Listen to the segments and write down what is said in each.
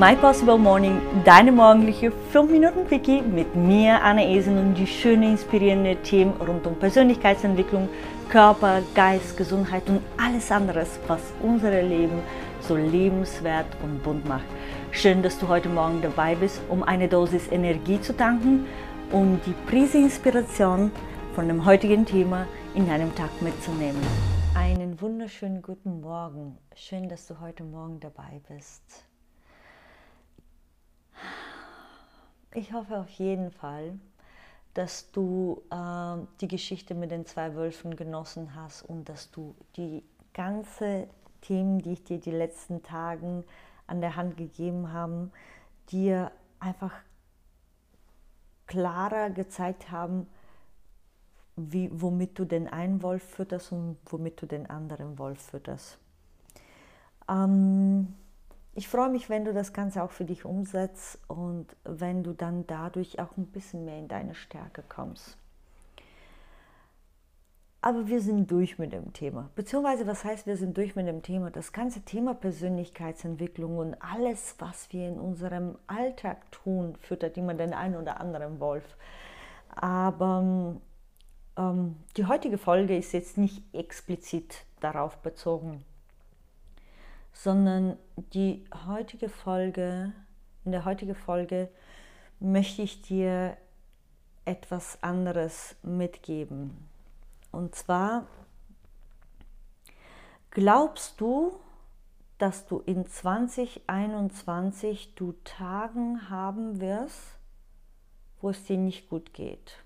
My Possible Morning, deine morgendliche 5 Minuten Quickie mit mir, Anne Esen und die schönen, inspirierenden Themen rund um Persönlichkeitsentwicklung, Körper, Geist, Gesundheit und alles anderes, was unser Leben so lebenswert und bunt macht. Schön, dass du heute Morgen dabei bist, um eine Dosis Energie zu tanken und die Prise Inspiration von dem heutigen Thema in deinem Tag mitzunehmen. Einen wunderschönen guten Morgen. Schön, dass du heute Morgen dabei bist. Ich hoffe auf jeden Fall, dass du äh, die Geschichte mit den zwei Wölfen genossen hast und dass du die ganze Themen, die ich dir die letzten Tagen an der Hand gegeben habe, dir einfach klarer gezeigt haben, wie, womit du den einen Wolf fütterst und womit du den anderen Wolf fütterst. Ähm, ich freue mich, wenn du das Ganze auch für dich umsetzt und wenn du dann dadurch auch ein bisschen mehr in deine Stärke kommst. Aber wir sind durch mit dem Thema. Beziehungsweise, was heißt, wir sind durch mit dem Thema? Das ganze Thema Persönlichkeitsentwicklung und alles, was wir in unserem Alltag tun, füttert immer den einen oder anderen Wolf. Aber ähm, die heutige Folge ist jetzt nicht explizit darauf bezogen sondern die heutige Folge, in der heutigen Folge möchte ich dir etwas anderes mitgeben. Und zwar, glaubst du, dass du in 2021 du Tagen haben wirst, wo es dir nicht gut geht?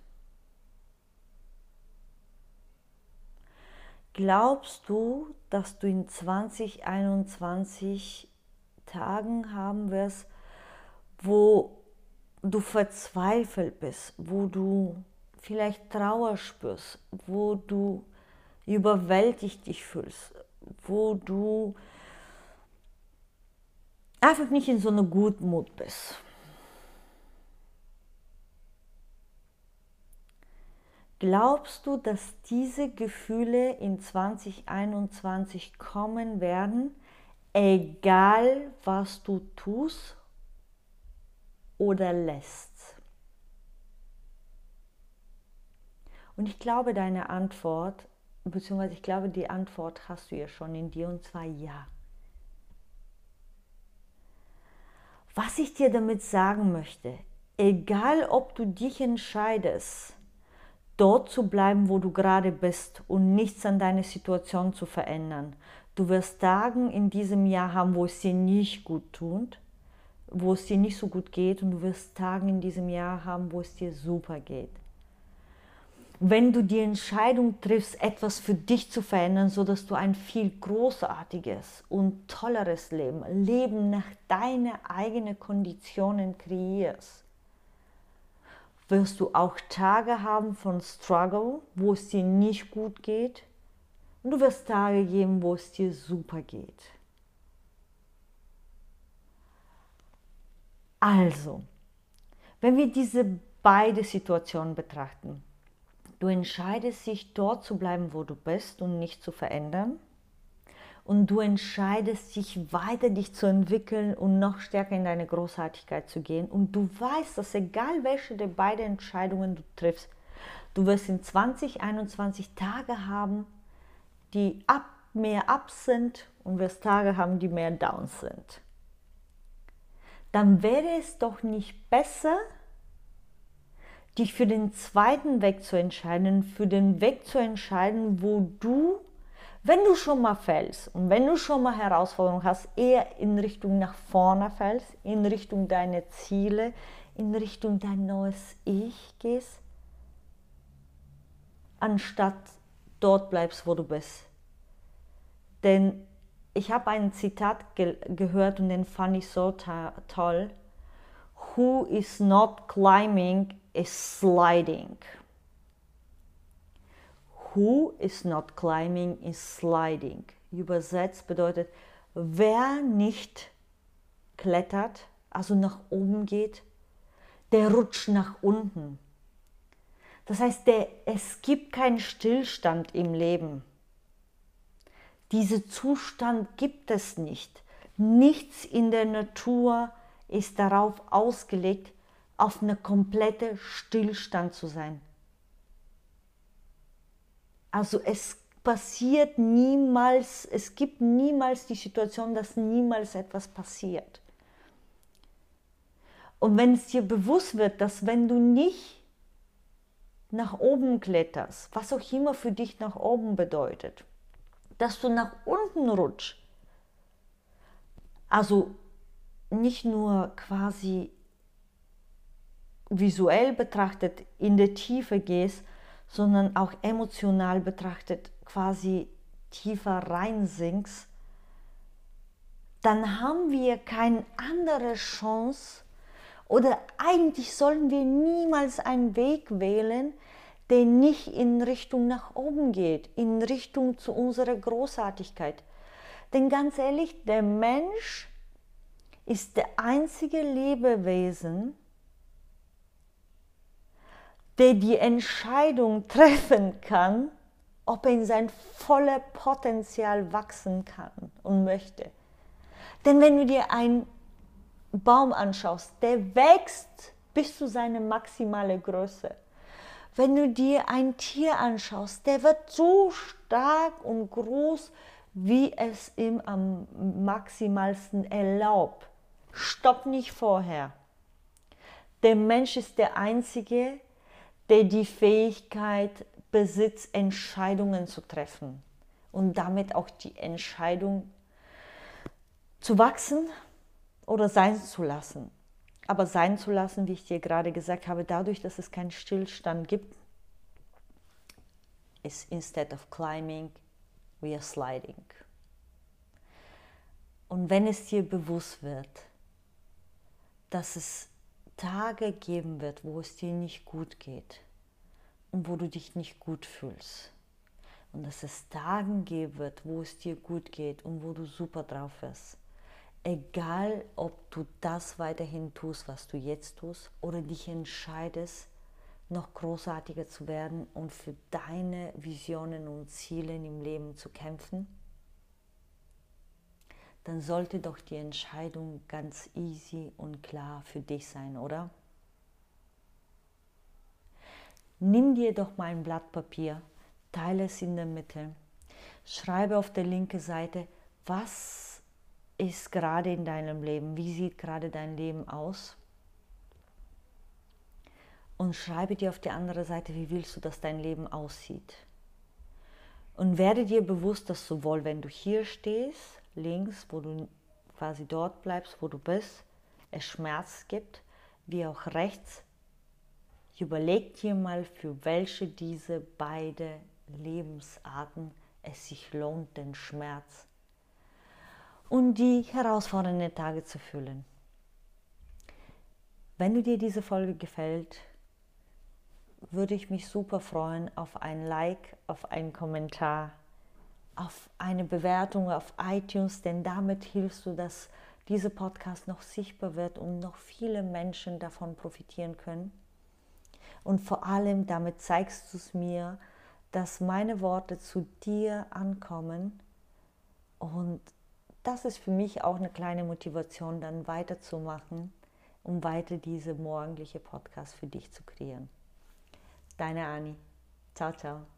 Glaubst du, dass du in 2021 Tagen haben wirst, wo du verzweifelt bist, wo du vielleicht Trauer spürst, wo du überwältigt dich fühlst, wo du einfach nicht in so einer Gutmut bist. Glaubst du, dass diese Gefühle in 2021 kommen werden, egal was du tust oder lässt? Und ich glaube, deine Antwort, beziehungsweise ich glaube, die Antwort hast du ja schon in dir, und zwar ja. Was ich dir damit sagen möchte, egal ob du dich entscheidest, dort zu bleiben, wo du gerade bist und nichts an deiner Situation zu verändern. Du wirst Tage in diesem Jahr haben, wo es dir nicht gut tut, wo es dir nicht so gut geht und du wirst Tage in diesem Jahr haben, wo es dir super geht. Wenn du die Entscheidung triffst, etwas für dich zu verändern, sodass du ein viel großartiges und tolleres Leben, Leben nach deinen eigenen Konditionen kreierst, wirst du auch Tage haben von Struggle, wo es dir nicht gut geht. Und du wirst Tage geben, wo es dir super geht. Also, wenn wir diese beide Situationen betrachten, du entscheidest dich dort zu bleiben, wo du bist und nicht zu verändern und du entscheidest dich weiter dich zu entwickeln und noch stärker in deine Großartigkeit zu gehen und du weißt, dass egal welche der beiden Entscheidungen du triffst, du wirst in 2021 Tage haben, die ab, mehr up sind und wirst Tage haben, die mehr down sind. Dann wäre es doch nicht besser, dich für den zweiten Weg zu entscheiden, für den Weg zu entscheiden, wo du wenn du schon mal fällst und wenn du schon mal Herausforderungen hast, eher in Richtung nach vorne fällst, in Richtung deine Ziele, in Richtung dein neues Ich gehst, anstatt dort bleibst, wo du bist. Denn ich habe ein Zitat ge gehört und den fand ich so toll. Who is not climbing is sliding. Who is not climbing is sliding. Übersetzt bedeutet, wer nicht klettert, also nach oben geht, der rutscht nach unten. Das heißt, der, es gibt keinen Stillstand im Leben. Diesen Zustand gibt es nicht. Nichts in der Natur ist darauf ausgelegt, auf eine komplette Stillstand zu sein. Also es passiert niemals, es gibt niemals die Situation, dass niemals etwas passiert. Und wenn es dir bewusst wird, dass wenn du nicht nach oben kletterst, was auch immer für dich nach oben bedeutet, dass du nach unten rutschst, also nicht nur quasi visuell betrachtet in der Tiefe gehst, sondern auch emotional betrachtet quasi tiefer reinsinkst, dann haben wir keine andere Chance oder eigentlich sollen wir niemals einen Weg wählen, der nicht in Richtung nach oben geht, in Richtung zu unserer Großartigkeit. Denn ganz ehrlich, der Mensch ist der einzige Lebewesen, der die Entscheidung treffen kann, ob er in sein volles Potenzial wachsen kann und möchte. Denn wenn du dir einen Baum anschaust, der wächst bis zu seiner maximalen Größe. Wenn du dir ein Tier anschaust, der wird so stark und groß, wie es ihm am maximalsten erlaubt. Stopp nicht vorher. Der Mensch ist der Einzige, der die Fähigkeit besitzt, Entscheidungen zu treffen und damit auch die Entscheidung zu wachsen oder sein zu lassen. Aber sein zu lassen, wie ich dir gerade gesagt habe, dadurch, dass es keinen Stillstand gibt, ist instead of climbing, we are sliding. Und wenn es dir bewusst wird, dass es Tage geben wird, wo es dir nicht gut geht und wo du dich nicht gut fühlst. Und dass es Tagen geben wird, wo es dir gut geht und wo du super drauf bist. Egal, ob du das weiterhin tust, was du jetzt tust, oder dich entscheidest, noch großartiger zu werden und für deine Visionen und Ziele im Leben zu kämpfen, dann sollte doch die Entscheidung ganz easy und klar für dich sein, oder? Nimm dir doch mal ein Blatt Papier, teile es in der Mitte, schreibe auf der linken Seite, was ist gerade in deinem Leben, wie sieht gerade dein Leben aus? Und schreibe dir auf die andere Seite, wie willst du, dass dein Leben aussieht? Und werde dir bewusst, dass sowohl wenn du hier stehst, links, wo du quasi dort bleibst, wo du bist, es Schmerz gibt, wie auch rechts. Überleg dir mal, für welche diese beiden Lebensarten es sich lohnt, den Schmerz und die herausfordernden Tage zu fühlen. Wenn du dir diese Folge gefällt, würde ich mich super freuen auf ein Like, auf einen Kommentar auf eine Bewertung auf iTunes, denn damit hilfst du, dass dieser Podcast noch sichtbar wird und noch viele Menschen davon profitieren können. Und vor allem damit zeigst du es mir, dass meine Worte zu dir ankommen. Und das ist für mich auch eine kleine Motivation, dann weiterzumachen, um weiter diese morgendliche Podcast für dich zu kreieren. Deine Ani. Ciao, ciao.